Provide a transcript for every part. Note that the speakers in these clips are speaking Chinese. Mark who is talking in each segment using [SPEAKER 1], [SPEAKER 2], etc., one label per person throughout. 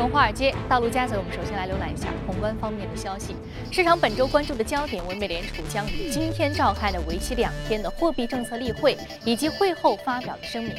[SPEAKER 1] 从华尔街大陆家嘴，我们首先来浏览一下宏观方面的消息。市场本周关注的焦点为美联储将于今天召开的为期两天的货币政策例会，以及会后发表的声明。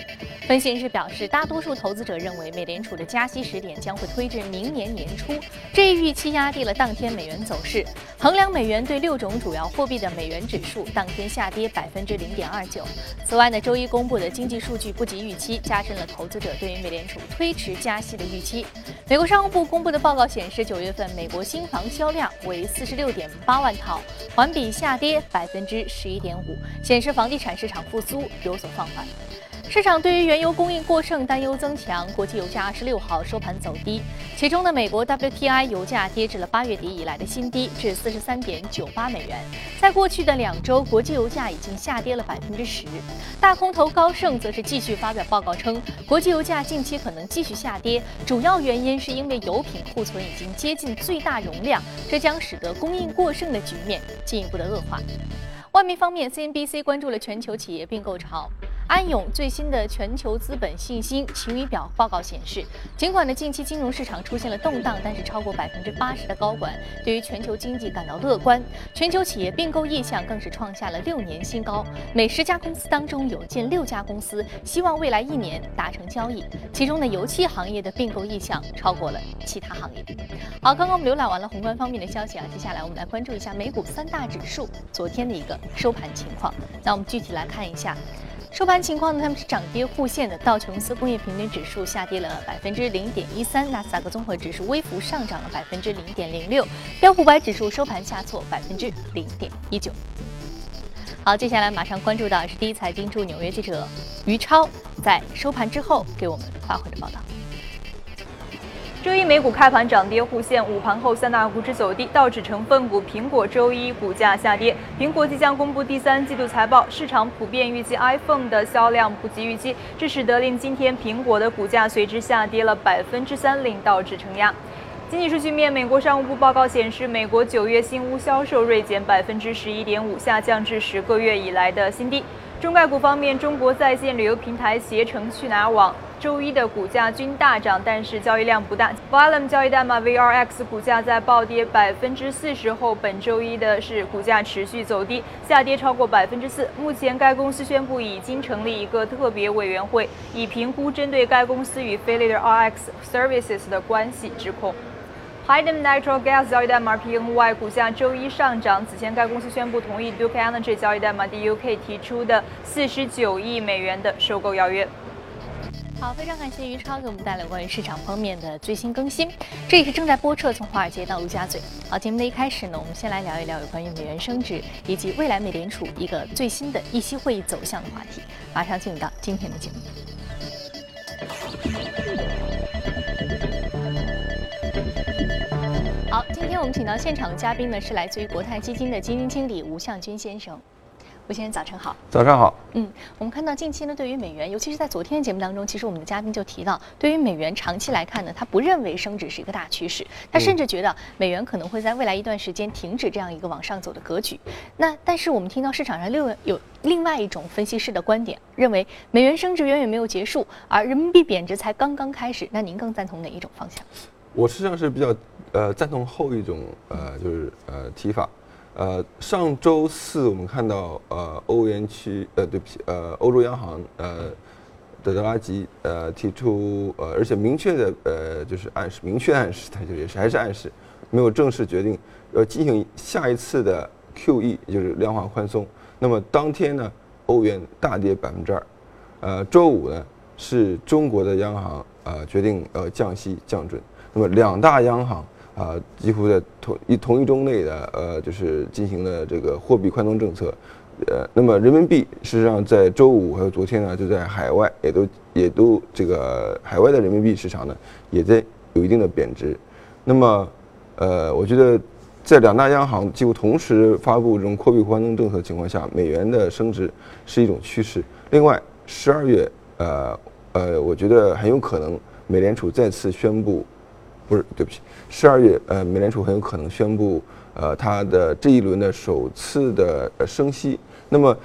[SPEAKER 1] 分析人士表示，大多数投资者认为美联储的加息时点将会推至明年年初，这一预期压低了当天美元走势。衡量美元对六种主要货币的美元指数当天下跌百分之零点二九。此外呢，周一公布的经济数据不及预期，加深了投资者对于美联储推迟加息的预期。美国商务部公布的报告显示，九月份美国新房销量为四十六点八万套，环比下跌百分之十一点五，显示房地产市场复苏有所放缓。市场对于原油供应过剩担忧增强，国际油价二十六号收盘走低，其中的美国 WTI 油价跌至了八月底以来的新低，至四十三点九八美元。在过去的两周，国际油价已经下跌了百分之十。大空头高盛则是继续发表报告称，国际油价近期可能继续下跌，主要原因是因为油品库存已经接近最大容量，这将使得供应过剩的局面进一步的恶化。外媒方面，CNBC 关注了全球企业并购潮。安永最新的全球资本信心晴雨表报告显示，尽管呢近期金融市场出现了动荡，但是超过百分之八十的高管对于全球经济感到乐观。全球企业并购意向更是创下了六年新高，每十家公司当中有近六家公司希望未来一年达成交易，其中呢油气行业的并购意向超过了其他行业。好，刚刚我们浏览完了宏观方面的消息啊，接下来我们来关注一下美股三大指数昨天的一个收盘情况。那我们具体来看一下。收盘情况呢，他们是涨跌互现的。道琼斯工业平均指数下跌了百分之零点一三，纳斯达克综合指数微幅上涨了百分之零点零六，标普百指数收盘下挫百分之零点一九。好，接下来马上关注到是第一财经驻纽约记者于超在收盘之后给我们发回的报道。
[SPEAKER 2] 周一美股开盘涨跌互现，午盘后三大股指走低，道指成分股苹果周一股价下跌。苹果即将公布第三季度财报，市场普遍预计 iPhone 的销量不及预期，这使得令今天苹果的股价随之下跌了百分之三，令道指承压。经济数据面，美国商务部报告显示，美国九月新屋销售锐减百分之十一点五，下降至十个月以来的新低。中概股方面，中国在线旅游平台携程去哪儿网。周一的股价均大涨，但是交易量不大。Volume 交易代码 VRX 股价在暴跌百分之四十后，本周一的是股价持续走低，下跌超过百分之四。目前该公司宣布已经成立一个特别委员会，以评估针对该公司与 f a l i t e RX Services 的关系指控。Hidden Natural Gas 交易代码 PNY 股价周一上涨，此前该公司宣布同意 Duke Energy 交易代码 DUK 提出的四十九亿美元的收购邀约。
[SPEAKER 1] 好，非常感谢于超给我们带来关于市场方面的最新更新。这里是正在播出的从华尔街到陆家嘴。好，节目的一开始呢，我们先来聊一聊有关于美元升值以及未来美联储一个最新的议息会议走向的话题。马上进入到今天的节目。好，今天我们请到现场的嘉宾呢是来自于国泰基金的基金经理吴向军先生。吴先生，早晨好。
[SPEAKER 3] 早上好。
[SPEAKER 1] 嗯，我们看到近期呢，对于美元，尤其是在昨天的节目当中，其实我们的嘉宾就提到，对于美元长期来看呢，他不认为升值是一个大趋势，他甚至觉得美元可能会在未来一段时间停止这样一个往上走的格局。那但是我们听到市场上另有另外一种分析师的观点，认为美元升值远远没有结束，而人民币贬值才刚刚开始。那您更赞同哪一种方向？
[SPEAKER 3] 我实际上是比较呃赞同后一种呃就是呃提法。呃，上周四我们看到，呃，欧元区，呃，对不起，呃，欧洲央行，呃，的德拉吉，呃，提出，呃，而且明确的，呃，就是暗示，明确暗示，他就也是还是暗示，没有正式决定要进行下一次的 QE，就是量化宽松。那么当天呢，欧元大跌百分之二。呃，周五呢，是中国的央行，呃，决定呃降息降准。那么两大央行。啊，几乎在同一同一周内的，呃，就是进行了这个货币宽松政策，呃，那么人民币事实上在周五还有昨天呢，就在海外也都也都这个海外的人民币市场呢，也在有一定的贬值。那么，呃，我觉得在两大央行几乎同时发布这种货币宽松政策情况下，美元的升值是一种趋势。另外，十二月，呃呃，我觉得很有可能美联储再次宣布。不是，对不起，十二月，呃，美联储很有可能宣布，呃，它的这一轮的首次的升息。那么，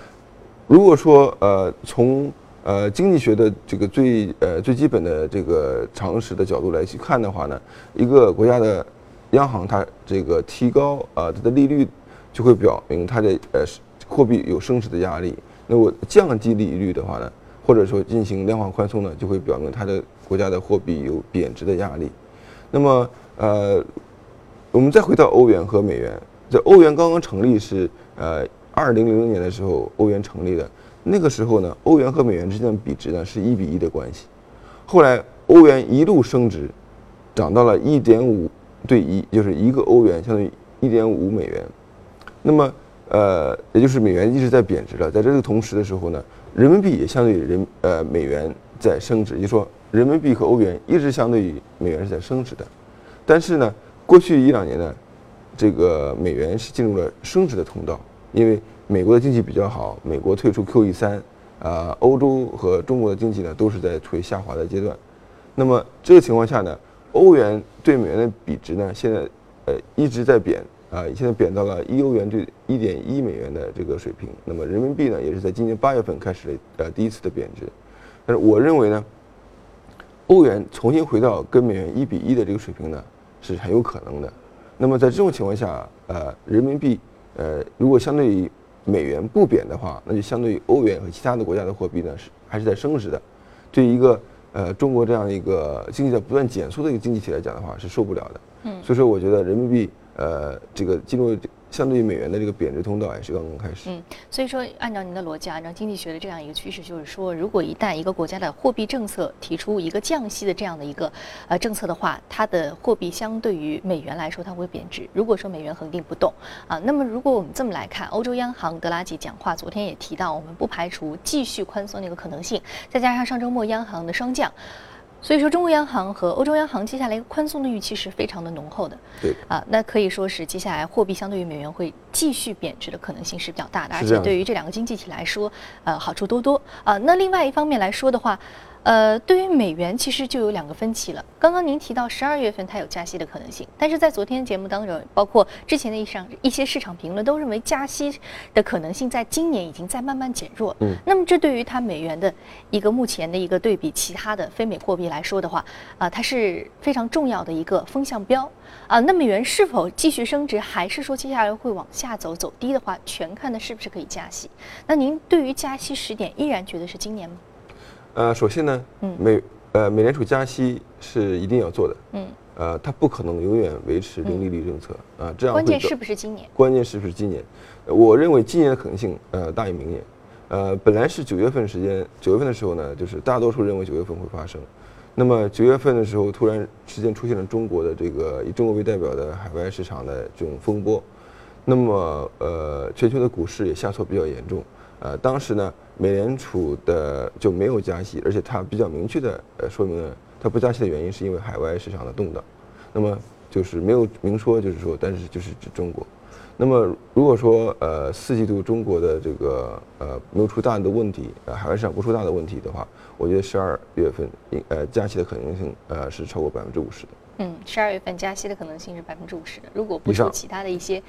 [SPEAKER 3] 如果说，呃，从呃经济学的这个最呃最基本的这个常识的角度来去看的话呢，一个国家的央行它这个提高啊它的利率，就会表明它的呃货币有升值的压力。那我降低利率的话呢，或者说进行量化宽松呢，就会表明它的国家的货币有贬值的压力。那么呃，我们再回到欧元和美元，在欧元刚刚成立是呃二零零零年的时候欧元成立的，那个时候呢，欧元和美元之间的比值呢是一比一的关系。后来欧元一路升值，涨到了一点五对一，就是一个欧元相当于一点五美元。那么呃，也就是美元一直在贬值了，在这个同时的时候呢，人民币也相对于人呃美元在升值，也就是说人民币和欧元一直相对于美元是在升值的。但是呢，过去一两年呢，这个美元是进入了升值的通道，因为美国的经济比较好，美国退出 QE 三，啊，欧洲和中国的经济呢都是在处于下滑的阶段。那么这个情况下呢，欧元对美元的比值呢现在呃一直在贬。啊，现在贬到了一欧元对一点一美元的这个水平。那么人民币呢，也是在今年八月份开始了呃第一次的贬值。但是我认为呢，欧元重新回到跟美元一比一的这个水平呢，是很有可能的。那么在这种情况下，呃，人民币呃如果相对于美元不贬的话，那就相对于欧元和其他的国家的货币呢是还是在升值的。对于一个呃中国这样一个经济在不断减速的一个经济体来讲的话，是受不了的。嗯。所以说，我觉得人民币。呃，这个进入相对于美元的这个贬值通道也是刚刚开始。
[SPEAKER 1] 嗯，所以说按照您的逻辑，按照经济学的这样一个趋势，就是说，如果一旦一个国家的货币政策提出一个降息的这样的一个呃政策的话，它的货币相对于美元来说它会贬值。如果说美元恒定不动啊，那么如果我们这么来看，欧洲央行德拉吉讲话昨天也提到，我们不排除继续宽松的一个可能性，再加上上周末央行的双降。所以说，中国央行和欧洲央行接下来一个宽松的预期是非常的浓厚的。
[SPEAKER 3] 对
[SPEAKER 1] 啊，那可以说是接下来货币相对于美元会继续贬值的可能性是比较大的，而且对于这两个经济体来说，呃，好处多多啊。那另外一方面来说的话。呃，对于美元其实就有两个分歧了。刚刚您提到十二月份它有加息的可能性，但是在昨天节目当中，包括之前的一上一些市场评论都认为加息的可能性在今年已经在慢慢减弱。嗯，那么这对于它美元的一个目前的一个对比其他的非美货币来说的话，啊，它是非常重要的一个风向标啊。那美元是否继续升值，还是说接下来会往下走走低的话，全看的是不是可以加息。那您对于加息时点依然觉得是今年吗？
[SPEAKER 3] 呃，首先呢，美呃美联储加息是一定要做的，嗯，呃，它不可能永远维持零利率政策啊，这样
[SPEAKER 1] 关键是不是今年？
[SPEAKER 3] 关键是不是今年？我认为今年的可能性呃大于明年，呃，本来是九月份时间，九月份的时候呢，就是大多数认为九月份会发生，那么九月份的时候突然之间出现了中国的这个以中国为代表的海外市场的这种风波，那么呃全球的股市也下挫比较严重。呃，当时呢，美联储的就没有加息，而且它比较明确的呃说明了它不加息的原因是因为海外市场的动荡，那么就是没有明说，就是说，但是就是指中国。那么如果说呃四季度中国的这个呃没有出大的问题，呃海外市场不出大的问题的话，我觉得十二月份应呃加息的可能性呃是超过百分之五十的。
[SPEAKER 1] 嗯，十二月份加息的可能性是百分之五十的，如果不出其他的一些。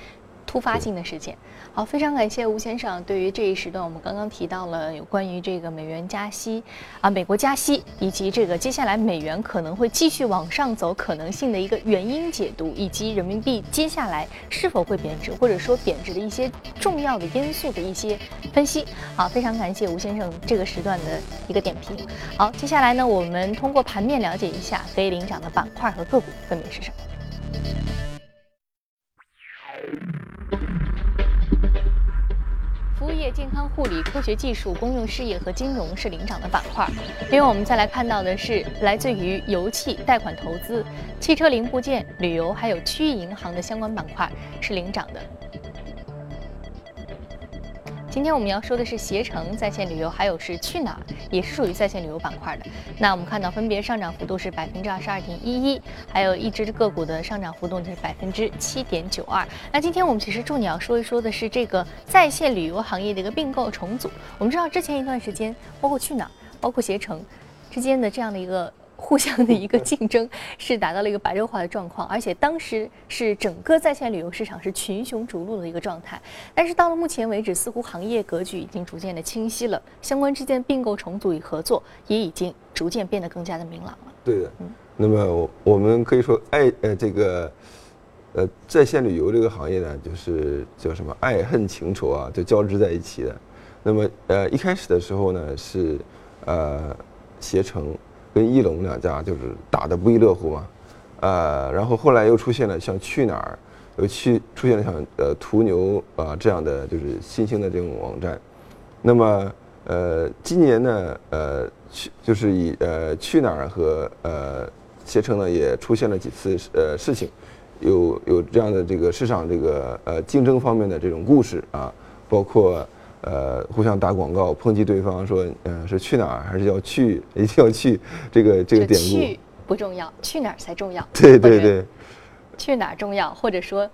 [SPEAKER 1] 突发性的事件，好，非常感谢吴先生。对于这一时段，我们刚刚提到了有关于这个美元加息啊，美国加息，以及这个接下来美元可能会继续往上走可能性的一个原因解读，以及人民币接下来是否会贬值，或者说贬值的一些重要的因素的一些分析。好，非常感谢吴先生这个时段的一个点评。好，接下来呢，我们通过盘面了解一下可以领涨的板块和个股分别是什么。健康护理、科学技术、公用事业和金融是领涨的板块。另外，我们再来看到的是来自于油气、贷款投资、汽车零部件、旅游还有区域银行的相关板块是领涨的。今天我们要说的是携程在线旅游，还有是去哪儿，也是属于在线旅游板块的。那我们看到分别上涨幅度是百分之二十二点一一，还有一只个股的上涨幅度是百分之七点九二。那今天我们其实重点要说一说的是这个在线旅游行业的一个并购重组。我们知道之前一段时间，包括去哪儿，包括携程之间的这样的一个。互相的一个竞争 是达到了一个白热化的状况，而且当时是整个在线旅游市场是群雄逐鹿的一个状态。但是到了目前为止，似乎行业格局已经逐渐的清晰了，相关之间并购重组与合作也已经逐渐变得更加的明朗了。
[SPEAKER 3] 对的，那么我我们可以说爱呃这个呃在线旅游这个行业呢，就是叫什么爱恨情仇啊，就交织在一起的。那么呃一开始的时候呢是呃携程。跟翼龙两家就是打得不亦乐乎嘛，呃，然后后来又出现了像去哪儿，又去出现了像呃途牛啊这样的就是新兴的这种网站，那么呃今年呢呃去就是以呃去哪儿和呃携程呢也出现了几次呃事情，有有这样的这个市场这个呃竞争方面的这种故事啊，包括。呃，互相打广告，抨击对方说，嗯，是去哪儿还是要去，一定要去这个这个典故。
[SPEAKER 1] 去不重要，去哪儿才重要。
[SPEAKER 3] 对对对，
[SPEAKER 1] 去哪儿重要，或者说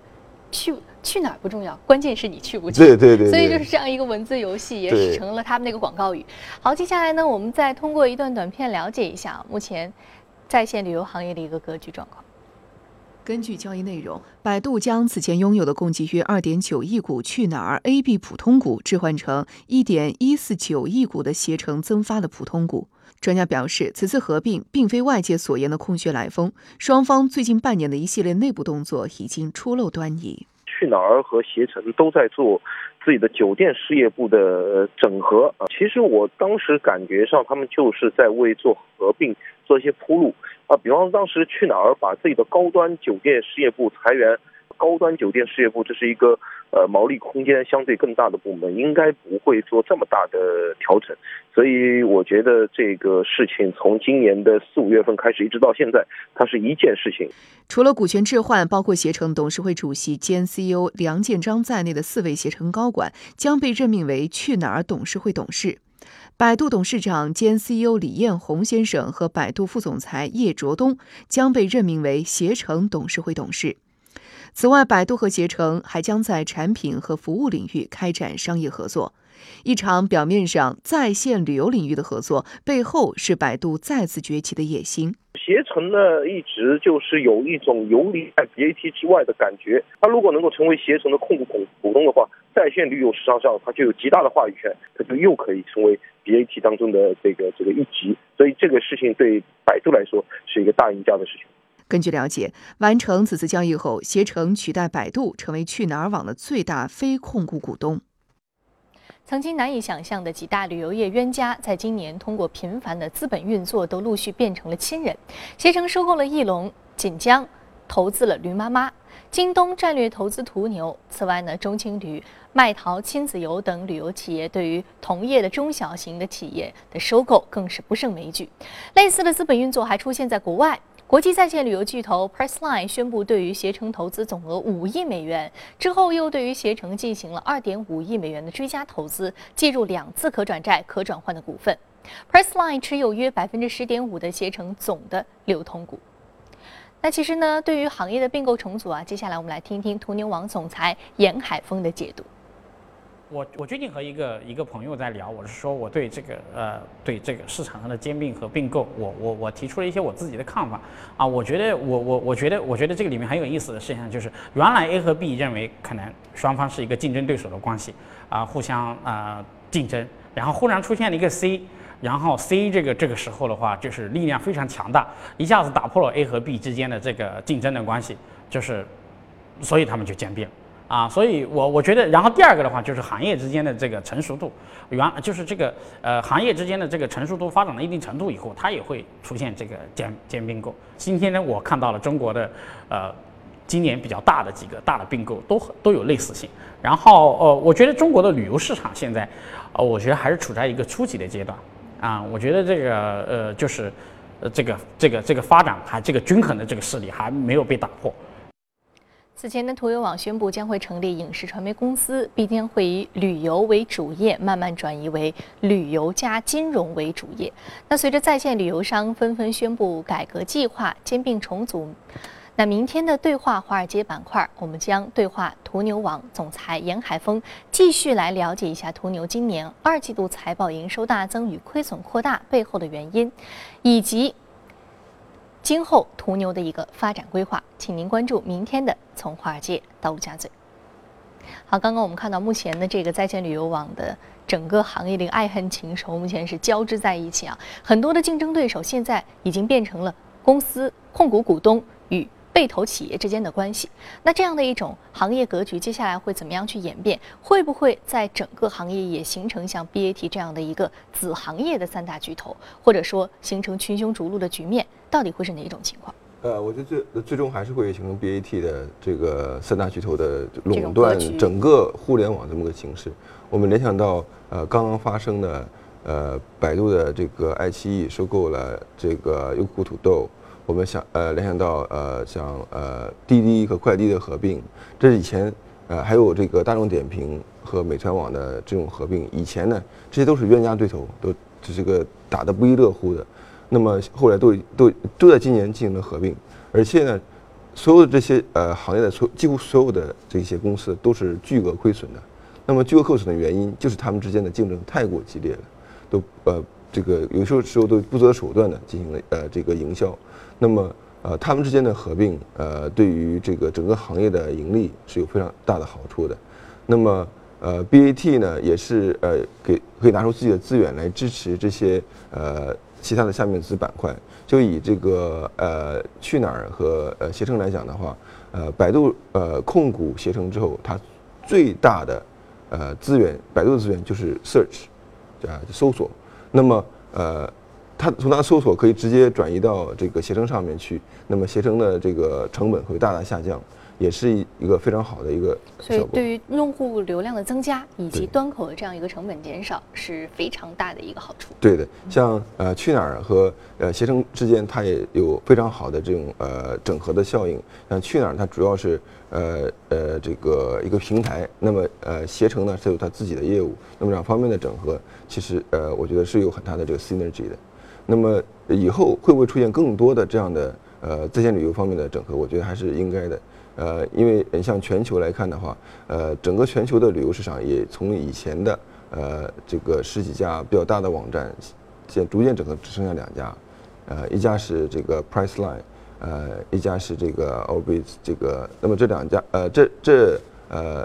[SPEAKER 1] 去去哪儿不重要，关键是你去不去。
[SPEAKER 3] 对对对。
[SPEAKER 1] 所以就是这样一个文字游戏，也是成了他们那个广告语。好，接下来呢，我们再通过一段短片了解一下目前在线旅游行业的一个格局状况。
[SPEAKER 4] 根据交易内容，百度将此前拥有的共计约二点九亿股去哪儿 AB 普通股置换成一点一四九亿股的携程增发的普通股。专家表示，此次合并并非外界所言的空穴来风，双方最近半年的一系列内部动作已经初露端倪。
[SPEAKER 5] 去哪儿和携程都在做自己的酒店事业部的整合啊，其实我当时感觉上他们就是在为做合并做一些铺路。啊，比方当时去哪儿把自己的高端酒店事业部裁员，高端酒店事业部这是一个呃毛利空间相对更大的部门，应该不会做这么大的调整，所以我觉得这个事情从今年的四五月份开始一直到现在，它是一件事情。
[SPEAKER 4] 除了股权置换，包括携程董事会主席兼 CEO 梁建章在内的四位携程高管将被任命为去哪儿董事会董事。百度董事长兼 CEO 李彦宏先生和百度副总裁叶卓东将被任命为携程董事会董事。此外，百度和携程还将在产品和服务领域开展商业合作。一场表面上在线旅游领域的合作，背后是百度再次崛起的野心。
[SPEAKER 5] 携程呢，一直就是有一种游离在 BAT 之外的感觉。它如果能够成为携程的控股股股东的话，在线旅游市场上，它就有极大的话语权，它就又可以成为 BAT 当中的这个这个一级。所以这个事情对百度来说是一个大赢家的事情。
[SPEAKER 4] 根据了解，完成此次交易后，携程取代百度成为去哪儿网的最大非控股股东。
[SPEAKER 1] 曾经难以想象的几大旅游业冤家，在今年通过频繁的资本运作，都陆续变成了亲人。携程收购了翼龙，锦江投资了驴妈妈，京东战略投资途牛。此外呢，中青旅、麦淘亲子游等旅游企业对于同业的中小型的企业的收购，更是不胜枚举。类似的资本运作还出现在国外。国际在线旅游巨头 Pressline 宣布对于携程投资总额五亿美元，之后又对于携程进行了二点五亿美元的追加投资，计入两次可转债、可转换的股份。Pressline 持有约百分之十点五的携程总的流通股。那其实呢，对于行业的并购重组啊，接下来我们来听听途牛网总裁严海峰的解读。
[SPEAKER 6] 我我最近和一个一个朋友在聊，我是说我对这个呃对这个市场上的兼并和并购，我我我提出了一些我自己的看法啊，我觉得我我我觉得我觉得这个里面很有意思的事情就是，原来 A 和 B 认为可能双方是一个竞争对手的关系啊，互相啊竞争，然后忽然出现了一个 C，然后 C 这个这个时候的话就是力量非常强大，一下子打破了 A 和 B 之间的这个竞争的关系，就是所以他们就兼并。啊，所以，我我觉得，然后第二个的话，就是行业之间的这个成熟度，原就是这个呃行业之间的这个成熟度发展到一定程度以后，它也会出现这个兼兼并购。今天呢，我看到了中国的呃今年比较大的几个大的并购都都有类似性。然后呃，我觉得中国的旅游市场现在，呃，我觉得还是处在一个初级的阶段啊。我觉得这个呃就是呃这个这个这个发展还这个均衡的这个势力还没有被打破。
[SPEAKER 1] 此前呢，途游网宣布将会成立影视传媒公司，并将会以旅游为主业，慢慢转移为旅游加金融为主业。那随着在线旅游商纷纷宣布改革计划、兼并重组，那明天的对话华尔街板块，我们将对话途牛网总裁严海峰，继续来了解一下途牛今年二季度财报营收大增与亏损扩大背后的原因，以及。今后途牛的一个发展规划，请您关注明天的从华尔街到陆家嘴。好，刚刚我们看到目前的这个在线旅游网的整个行业的一个爱恨情仇，目前是交织在一起啊。很多的竞争对手现在已经变成了公司控股股东与被投企业之间的关系。那这样的一种行业格局，接下来会怎么样去演变？会不会在整个行业也形成像 BAT 这样的一个子行业的三大巨头，或者说形成群雄逐鹿的局面？到底会是哪一种情况？
[SPEAKER 3] 呃，我觉得最最终还是会形成 BAT 的这个三大巨头的垄断整个互联网这么个形式。我们联想到呃刚刚发生的呃百度的这个爱奇艺收购了这个优酷土豆，我们想呃联想到呃像呃滴滴和快滴的合并，这是以前呃还有这个大众点评和美团网的这种合并，以前呢这些都是冤家对头，都这个打得不亦乐乎的。那么后来都都都在今年进行了合并，而且呢，所有的这些呃行业的所几乎所有的这些公司都是巨额亏损的。那么巨额亏损的原因就是他们之间的竞争太过激烈了，都呃这个有时候时候都不择手段的进行了呃这个营销。那么呃他们之间的合并呃对于这个整个行业的盈利是有非常大的好处的。那么呃，BAT 呢也是呃给可以拿出自己的资源来支持这些呃其他的下面子板块。就以这个呃去哪儿和呃携程来讲的话，呃百度呃控股携程之后，它最大的呃资源，百度的资源就是 search，啊搜索。那么呃它从它的搜索可以直接转移到这个携程上面去，那么携程的这个成本会大大下降，也是一一个非常好的一个
[SPEAKER 1] 所以。对于用户流量的增加以及端口的这样一个成本减少是非常大的一个好处。
[SPEAKER 3] 对的，像呃去哪儿和呃携程之间，它也有非常好的这种呃整合的效应。像去哪儿，它主要是呃呃这个一个平台，那么呃携程呢，它有它自己的业务，那么两方面的整合，其实呃我觉得是有很大的这个 synergy 的。那么以后会不会出现更多的这样的呃在线旅游方面的整合？我觉得还是应该的。呃，因为像全球来看的话，呃，整个全球的旅游市场也从以前的呃这个十几家比较大的网站，现逐渐整合只剩下两家，呃，一家是这个 Priceline，呃，一家是这个 Orbit 这个，那么这两家，呃，这这呃，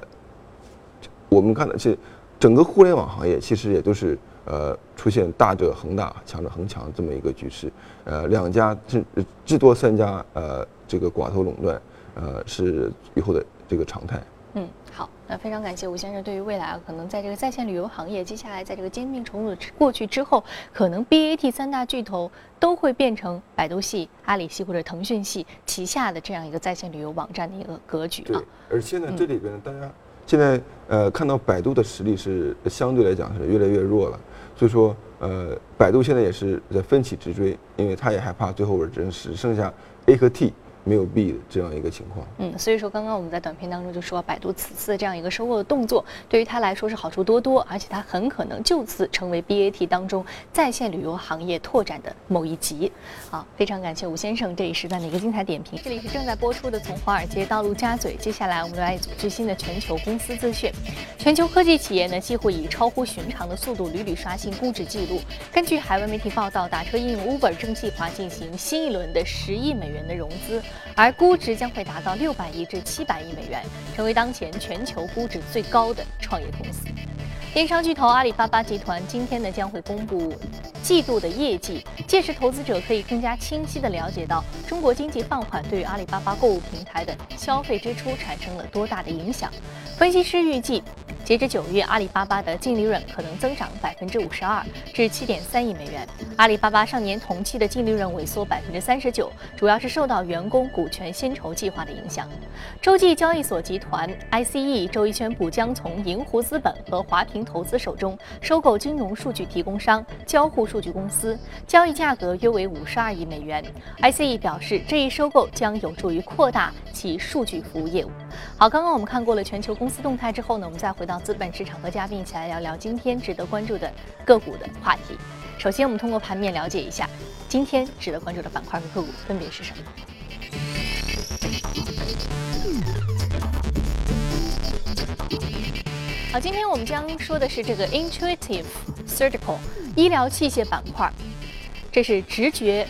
[SPEAKER 3] 我们看的是整个互联网行业其实也都是呃出现大者恒大，强者恒强这么一个局势，呃，两家至至多三家呃这个寡头垄断，呃是以后的这个常态。
[SPEAKER 1] 嗯，好，那非常感谢吴先生对于未来啊，可能在这个在线旅游行业，接下来在这个兼并重组过去之后，可能 BAT 三大巨头都会变成百度系、阿里系或者腾讯系旗下的这样一个在线旅游网站的一个格局
[SPEAKER 3] 对
[SPEAKER 1] 啊。，
[SPEAKER 3] 而且呢，这里边呢，大家现在呃看到百度的实力是相对来讲是越来越弱了，所以说呃，百度现在也是在奋起直追，因为他也害怕最后只只剩下 A 和 T 没有 B 的这样一个情况。
[SPEAKER 1] 嗯，所以说刚刚我们在短片当中就说，百度此次这样一个收购的动作，对于它来说是好处多多，而且它很可能就此成为 BAT 当中在线旅游行业拓展的某一极。好，非常感谢吴先生这一时段的一个精彩点评。这里是正在播出的《从华尔街到陆家嘴》，接下来我们来一组最新的全球公司资讯。全球科技企业呢，几乎以超乎寻常的速度屡屡刷新估值记录。根据海外媒体报道，打车应用 Uber 正计划进行新一轮的十亿美元的融资，而估值将会达到六百亿至七百亿美元，成为当前全球估值最高的创业公司。电商巨头阿里巴巴集团今天呢将会公布季度的业绩，届时投资者可以更加清晰地了解到中国经济放缓对于阿里巴巴购物平台的消费支出产生了多大的影响。分析师预计，截至九月，阿里巴巴的净利润可能增长百分之五十二至七点三亿美元。阿里巴巴上年同期的净利润萎缩百分之三十九，主要是受到员工股权薪酬计划的影响。洲际交易所集团 ICE 周一宣布，将从银湖资本和华平投资手中收购金融数据提供商交互数据公司，交易价格约为五十二亿美元。ICE 表示，这一收购将有助于扩大其数据服务业务。好，刚刚我们看过了全球公司动态之后呢，我们再回到资本市场和嘉宾一起来聊聊今天值得关注的个股的话题。首先，我们通过盘面了解一下今天值得关注的板块和个股分别是什么。好，今天我们将说的是这个 Intuitive Surgical 医疗器械板块，这是直觉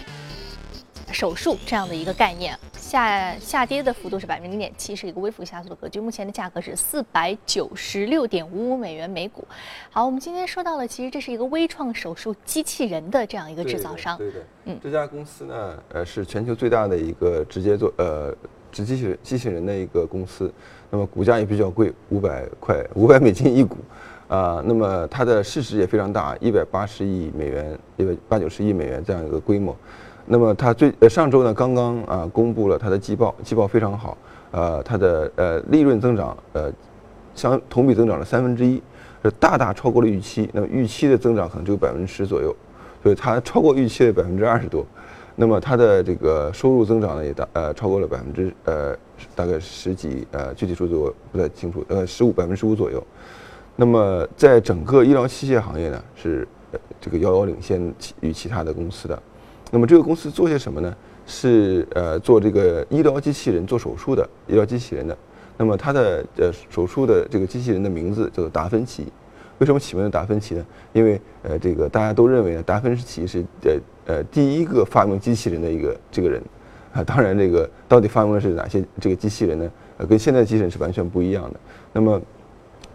[SPEAKER 1] 手术这样的一个概念，下下跌的幅度是百分之零点七，是一个微幅下挫的格局。目前的价格是四百九十六点五五美元每股。好，我们今天说到了，其实这是一个微创手术机器人的这样一个制造商。
[SPEAKER 3] 对的，
[SPEAKER 1] 嗯
[SPEAKER 3] 这家公司呢，呃，是全球最大的一个直接做呃直机器人机器人的一个公司，那么股价也比较贵，五百块五百美金一股。啊，那么它的市值也非常大，一百八十亿美元，一百八九十亿美元这样一个规模。那么它最呃上周呢刚刚啊公布了它的季报，季报非常好，呃，它的呃利润增长呃相同比增长了三分之一，是大大超过了预期。那么预期的增长可能只有百分之十左右，所以它超过预期的百分之二十多。那么它的这个收入增长呢也大呃超过了百分之呃大概十几呃具体数字我不太清楚，呃十五百分之十五左右。那么在整个医疗器械行业呢，是呃这个遥遥领先其与其他的公司的。那么这个公司做些什么呢？是呃做这个医疗机器人做手术的医疗机器人的。那么它的呃手术的这个机器人的名字叫做达芬奇。为什么起名叫达芬奇呢？因为呃这个大家都认为呢，达芬奇是呃呃第一个发明机器人的一个这个人啊。当然这个到底发明的是哪些这个机器人呢？呃，跟现在机器人是完全不一样的。那么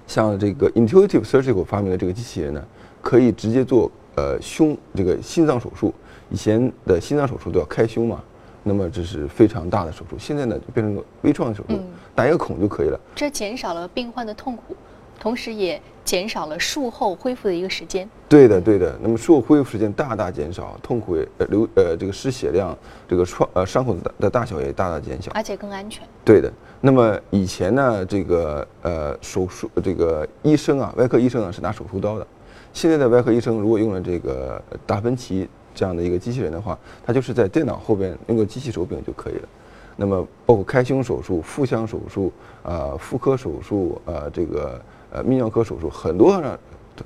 [SPEAKER 3] 像这个 Intuitive Surgical 发明的这个机器人呢，可以直接做呃胸这个心脏手术。以前的心脏手术都要开胸嘛，那么这是非常大的手术。现在呢就变成个微创手术，打一个孔就可以了。
[SPEAKER 1] 这减少了病患的痛苦，同时也减少了术后恢复的一个时间。
[SPEAKER 3] 对的，对的。那么术后恢复时间大大减少，痛苦也呃流呃这个失血量，这个创呃伤口的的大小也大大减小。
[SPEAKER 1] 而且更安全。
[SPEAKER 3] 对的。那么以前呢，这个呃手术这个医生啊，外科医生啊是拿手术刀的。现在的外科医生如果用了这个达芬奇这样的一个机器人的话，它就是在电脑后边用个机器手柄就可以了。那么包括开胸手术、腹腔手术、呃妇科手术、呃这个呃泌尿科手术，很多呢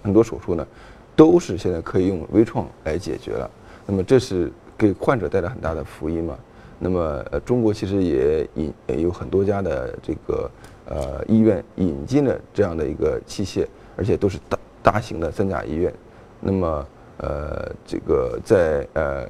[SPEAKER 3] 很多手术呢，都是现在可以用微创来解决了。那么这是给患者带来很大的福音嘛？那么中国其实也引也有很多家的这个呃医院引进了这样的一个器械，而且都是大大型的三甲医院。那么呃这个在呃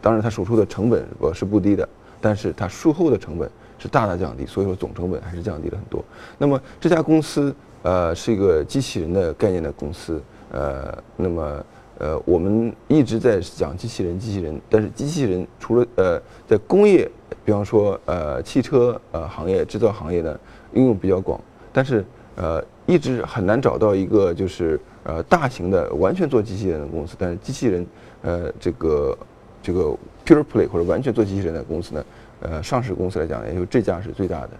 [SPEAKER 3] 当然它手术的成本我是不低的，但是它术后的成本是大大降低，所以说总成本还是降低了很多。那么这家公司呃是一个机器人的概念的公司，呃那么呃我们一直在讲机器人机器人，但是机器人除了呃在工业，比方说呃汽车呃行业制造行业呢应用比较广，但是呃一直很难找到一个就是呃大型的完全做机器人的公司，但是机器人呃这个这个 pure play 或者完全做机器人的公司呢，呃上市公司来讲，也就这家是最大的。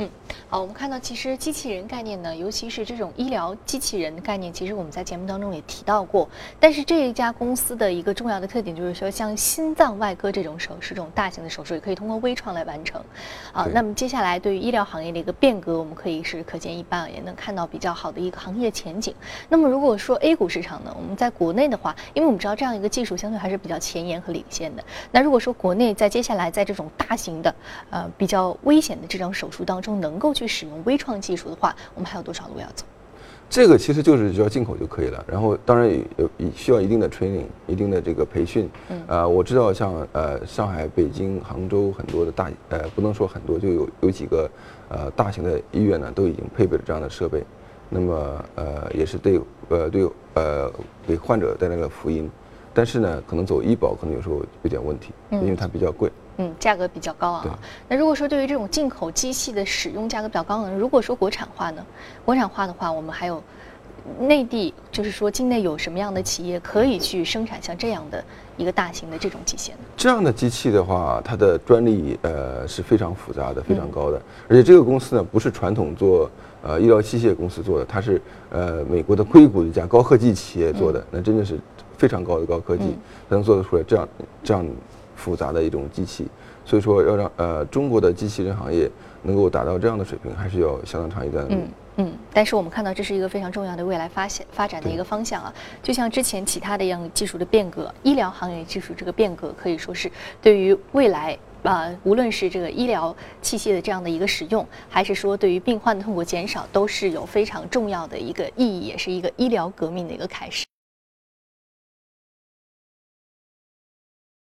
[SPEAKER 1] 嗯，好，我们看到其实机器人概念呢，尤其是这种医疗机器人的概念，其实我们在节目当中也提到过。但是这一家公司的一个重要的特点就是说，像心脏外科这种手术，这种大型的手术也可以通过微创来完成。啊，那么接下来对于医疗行业的一个变革，我们可以是可见一斑，也能看到比较好的一个行业前景。那么如果说 A 股市场呢，我们在国内的话，因为我们知道这样一个技术相对还是比较前沿和领先的。那如果说国内在接下来在这种大型的呃比较危险的这种手术当中，能够去使用微创技术的话，我们还有多少路要走？
[SPEAKER 3] 这个其实就是只要进口就可以了，然后当然也有也需要一定的 training，一定的这个培训。
[SPEAKER 1] 嗯
[SPEAKER 3] 呃，我知道像呃上海、北京、杭州很多的大呃不能说很多，就有有几个呃大型的医院呢都已经配备了这样的设备，那么呃也是对呃对呃给患者带来了福音，但是呢可能走医保可能有时候有点问题，
[SPEAKER 1] 嗯
[SPEAKER 3] 因为它比较贵。
[SPEAKER 1] 嗯，价格比较高
[SPEAKER 3] 对
[SPEAKER 1] 啊。那如果说对于这种进口机器的使用价格比较高呢，如果说国产化呢，国产化的话，我们还有内地，就是说境内有什么样的企业可以去生产像这样的一个大型的这种机械呢？
[SPEAKER 3] 这样的机器的话，它的专利呃是非常复杂的，非常高的。而且这个公司呢，不是传统做呃医疗器械公司做的，它是呃美国的硅谷的一家高科技企业做的，那真的是非常高的高科技，才能做得出来这样这样复杂的一种机器。所以说，要让呃中国的机器人行业能够达到这样的水平，还是要相当长一段的路。
[SPEAKER 1] 嗯嗯，但是我们看到这是一个非常重要的未来发现发展的一个方向啊，就像之前其他的一样技术的变革，医疗行业技术这个变革可以说是对于未来。啊、无论是这个医疗器械的这样的一个使用，还是说对于病患的痛苦减少，都是有非常重要的一个意义，也是一个医疗革命的一个开始。